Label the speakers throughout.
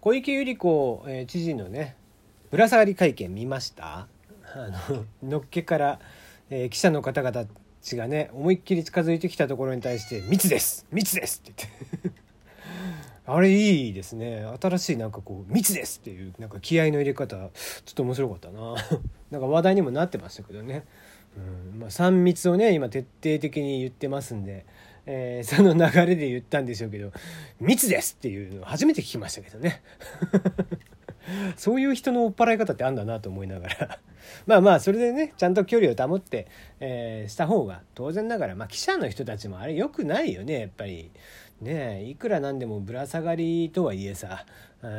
Speaker 1: 小池百合子、えー、知事のねぶら下がり会見見ました？あののっけから、えー、記者の方々ちがね思いっきり近づいてきたところに対して「密です！密です!」って言って。あれいいですね。新しいなんかこう「密です!」っていうなんか気合の入れ方ちょっと面白かったな。なんか話題にもなってましたけどね、うんまあ、3密をね今徹底的に言ってますんで、えー、その流れで言ったんでしょうけど「密です!」っていうの初めて聞きましたけどね そういう人の追っ払い方ってあんだなと思いながら まあまあそれでねちゃんと距離を保って、えー、した方が当然ながら、まあ、記者の人たちもあれ良くないよねやっぱりねいくらなんでもぶら下がりとはいえさ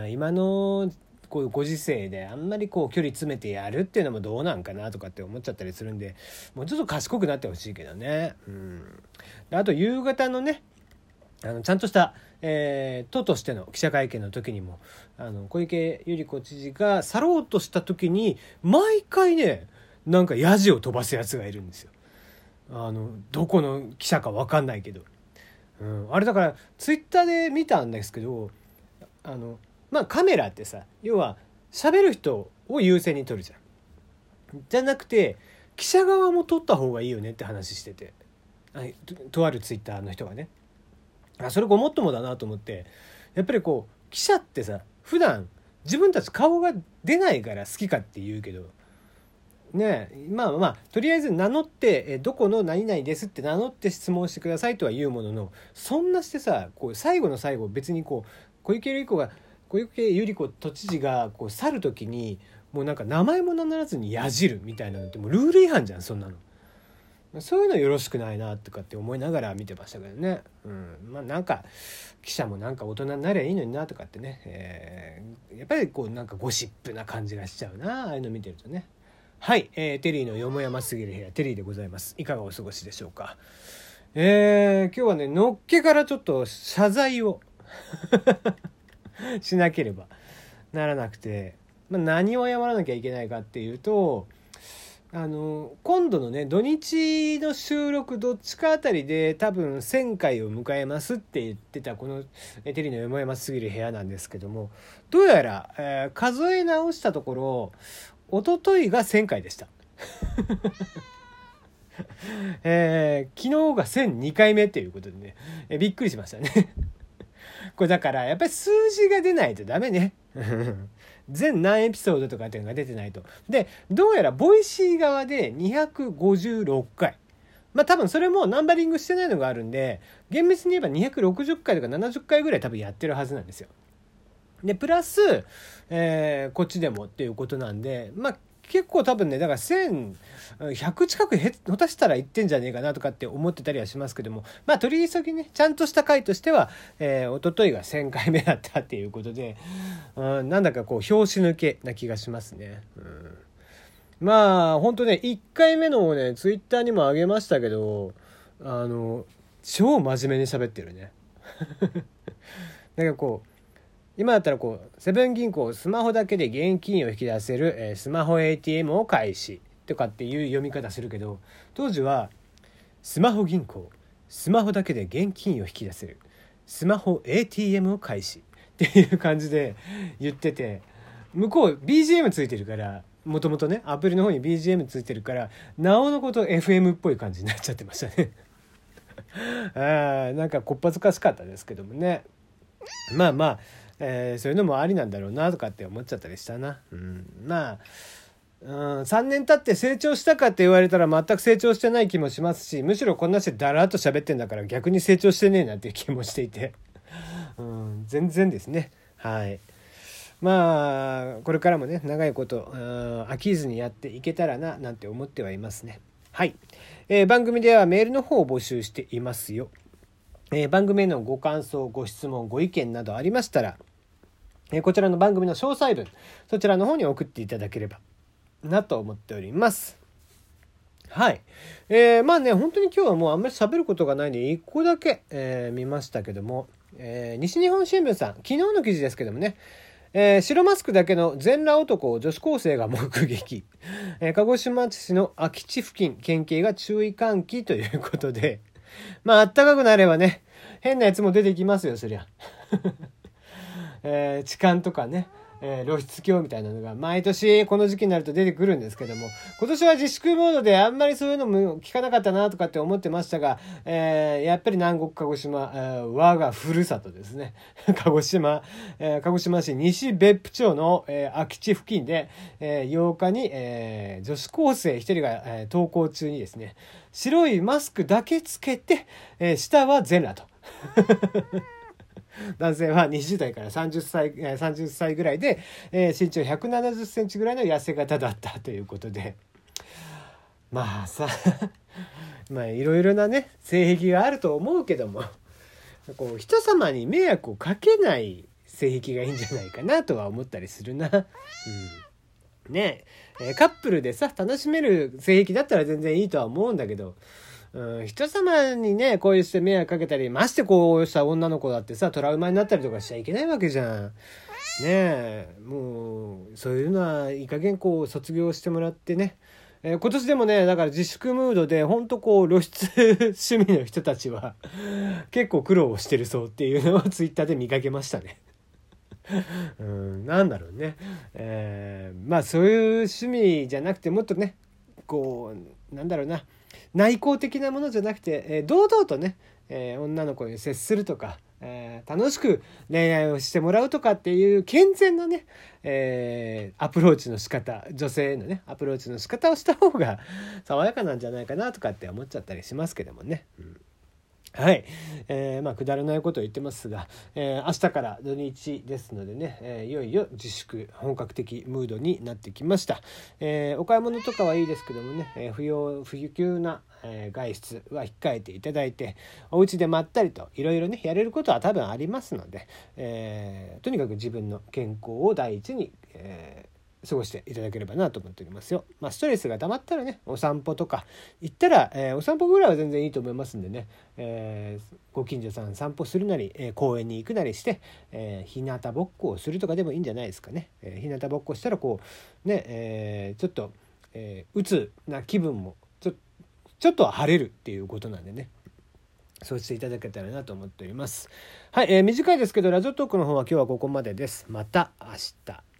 Speaker 1: 今のこういうご時世であんまりこう距離詰めてやるっていうのもどうなんかなとかって思っちゃったりするんでもうちょっと賢くなってほしいけどね。うん、あと夕方のねあのちゃんとした、えー、都としての記者会見の時にもあの小池百合子知事が去ろうとした時に毎回ねなんかヤジを飛ばすやつがいるんですよ。あのどこの記者か分かんないけど、うん、あれだからツイッターで見たんですけどあのまあカメラってさ要は喋る人を優先に撮るじゃん。じゃなくて記者側も撮った方がいいよねって話しててととあるツイッターの人がね。あそれごもっともだなと思ってやっぱりこう記者ってさ普段自分たち顔が出ないから好きかって言うけどねまあまあとりあえず名乗ってえどこの何々ですって名乗って質問してくださいとは言うもののそんなしてさこう最後の最後別にこう小池百合子が小池百合子都知事がこう去る時にもうなんか名前も名乗らずにやじるみたいなのってもうルール違反じゃんそんなの。そういうのよろしくないなとかって思いながら見てましたけどね、うん、まあなんか記者もなんか大人になりゃいいのになとかってね、えー、やっぱりこうなんかゴシップな感じがしちゃうなああいうの見てるとね。はい、えー、テリーのよもやますぎる部屋テリーでございます。いかがお過ごしでしょうか。えー、今日はねのっけからちょっと謝罪を。しなければ。ならなくて、まあ、何を謝らなきゃいけないかっていうとあの今度のね土日の収録どっちかあたりで多分1,000回を迎えますって言ってたこのテリーのよもやますぎる部屋なんですけどもどうやら、えー、数え直したところ一昨日が1,000回でした。えー、昨日が1,002回目っていうことでね、えー、びっくりしましたね。これだからやっぱり数字が出ないとダメね。全何エピソードとかっていうのが出てないと。で、どうやらボイシー側で256回。まあ多分それもナンバリングしてないのがあるんで、厳密に言えば260回とか70回ぐらい多分やってるはずなんですよ。で、プラス、えー、こっちでもっていうことなんで、まあ結構多分ねだから1100近くへ下手したらいってんじゃねえかなとかって思ってたりはしますけどもまあ取り急ぎねちゃんとした回としては、えー、一昨日が1,000回目だったっていうことで、うん、なんだかこう拍子抜けな気がしますね。うんまあ本当ね1回目のねツイッターにもあげましたけどあの超真面目に喋ってるね。なんかこう今だったらこうセブン銀行スマホだけで現金を引き出せる、えー、スマホ ATM を開始とかっていう読み方するけど当時はスマホ銀行スマホだけで現金を引き出せるスマホ ATM を開始っていう感じで 言ってて向こう BGM ついてるからもともとねアプリの方に BGM ついてるからなおのこと FM っぽい感じになっちゃってましたね。あなんかこっぱずかしかったですけどもね。まあまあえー、そういうのもありなんだろうなとかって思っちゃったりしたな。うん、まあうん、3年経って成長したかって言われたら全く成長してない気もしますしむしろこんなしてだらっと喋ってんだから逆に成長してねえなっていう気もしていて、うん、全然ですね。はい。まあこれからもね長いことうん飽きずにやっていけたらななんて思ってはいますね。はい、えー、番組ではメールの方を募集していますよ、えー、番組へのご感想ご質問ご意見などありましたらえこちらの番組の詳細文、そちらの方に送っていただければなと思っております。はい。えー、まあね、本当に今日はもうあんまり喋ることがないんで、1個だけ、えー、見ましたけども、えー、西日本新聞さん、昨日の記事ですけどもね、えー、白マスクだけの全裸男を女子高生が目撃。えー、鹿児島市の空き地付近、県警が注意喚起ということで、まあ、あったかくなればね、変なやつも出てきますよ、そりゃ。えー、痴漢とかねえー、露出狂みたいなのが毎年この時期になると出てくるんですけども今年は自粛モードであんまりそういうのも聞かなかったなとかって思ってましたが、えー、やっぱり南国鹿児島、えー、我がふるさとですね 鹿児島、えー、鹿児島市西別府町の、えー、空き地付近で、えー、8日に、えー、女子高生1人が、えー、登校中にですね白いマスクだけつけて、えー、下は全裸と。男性は20代から30歳、30歳ぐらいで、えー、身長170センチぐらいの痩せ型だったということで。まあさ、まあいろいろなね、性癖があると思うけども、こう人様に迷惑をかけない性癖がいいんじゃないかなとは思ったりするな。うん、ねえ、カップルでさ、楽しめる性癖だったら全然いいとは思うんだけど、うん、人様にね、こういうして迷惑かけたり、ましてこうした女の子だってさ、トラウマになったりとかしちゃいけないわけじゃん。ねえ、もう、そういうのはいい加減こう卒業してもらってね。えー、今年でもね、だから自粛ムードで、ほんとこう露出趣味の人たちは結構苦労をしてるそうっていうのをツイッターで見かけましたね。うん、なんだろうね。えー、まあそういう趣味じゃなくてもっとね、こう、なんだろうな。内向的なものじゃなくて、えー、堂々とね、えー、女の子に接するとか、えー、楽しく恋愛をしてもらうとかっていう健全なね、え、アプローチの仕方女性へのねアプローチの仕方をした方が爽やかなんじゃないかなとかって思っちゃったりしますけどもね。うんはい。えー、まあ、くだらないことを言ってますが、えー、明日から土日ですのでね、えー、いよいよ自粛、本格的ムードになってきました。えお買い物とかはいいですけどもね、え不要、不急な、え外出は控えていただいて、お家でまったりといろいろね、やれることは多分ありますので、えとにかく自分の健康を第一に、えー過ごしていただければなと思っておりますよ。まあ、ストレスが溜まったらね、お散歩とか行ったら、えー、お散歩ぐらいは全然いいと思いますんでね、えー、ご近所さん散歩するなり、えー、公園に行くなりして、えー、日向ぼっこをするとかでもいいんじゃないですかね。えー、日向ぼっこしたらこう、ね、え、ちょっと、えー、鬱な気分もちょちょっとは晴れるっていうことなんでね。そうしていただけたらなと思っております。はい、えー、短いですけど、ラジオトークの方は今日はここまでです。また明日。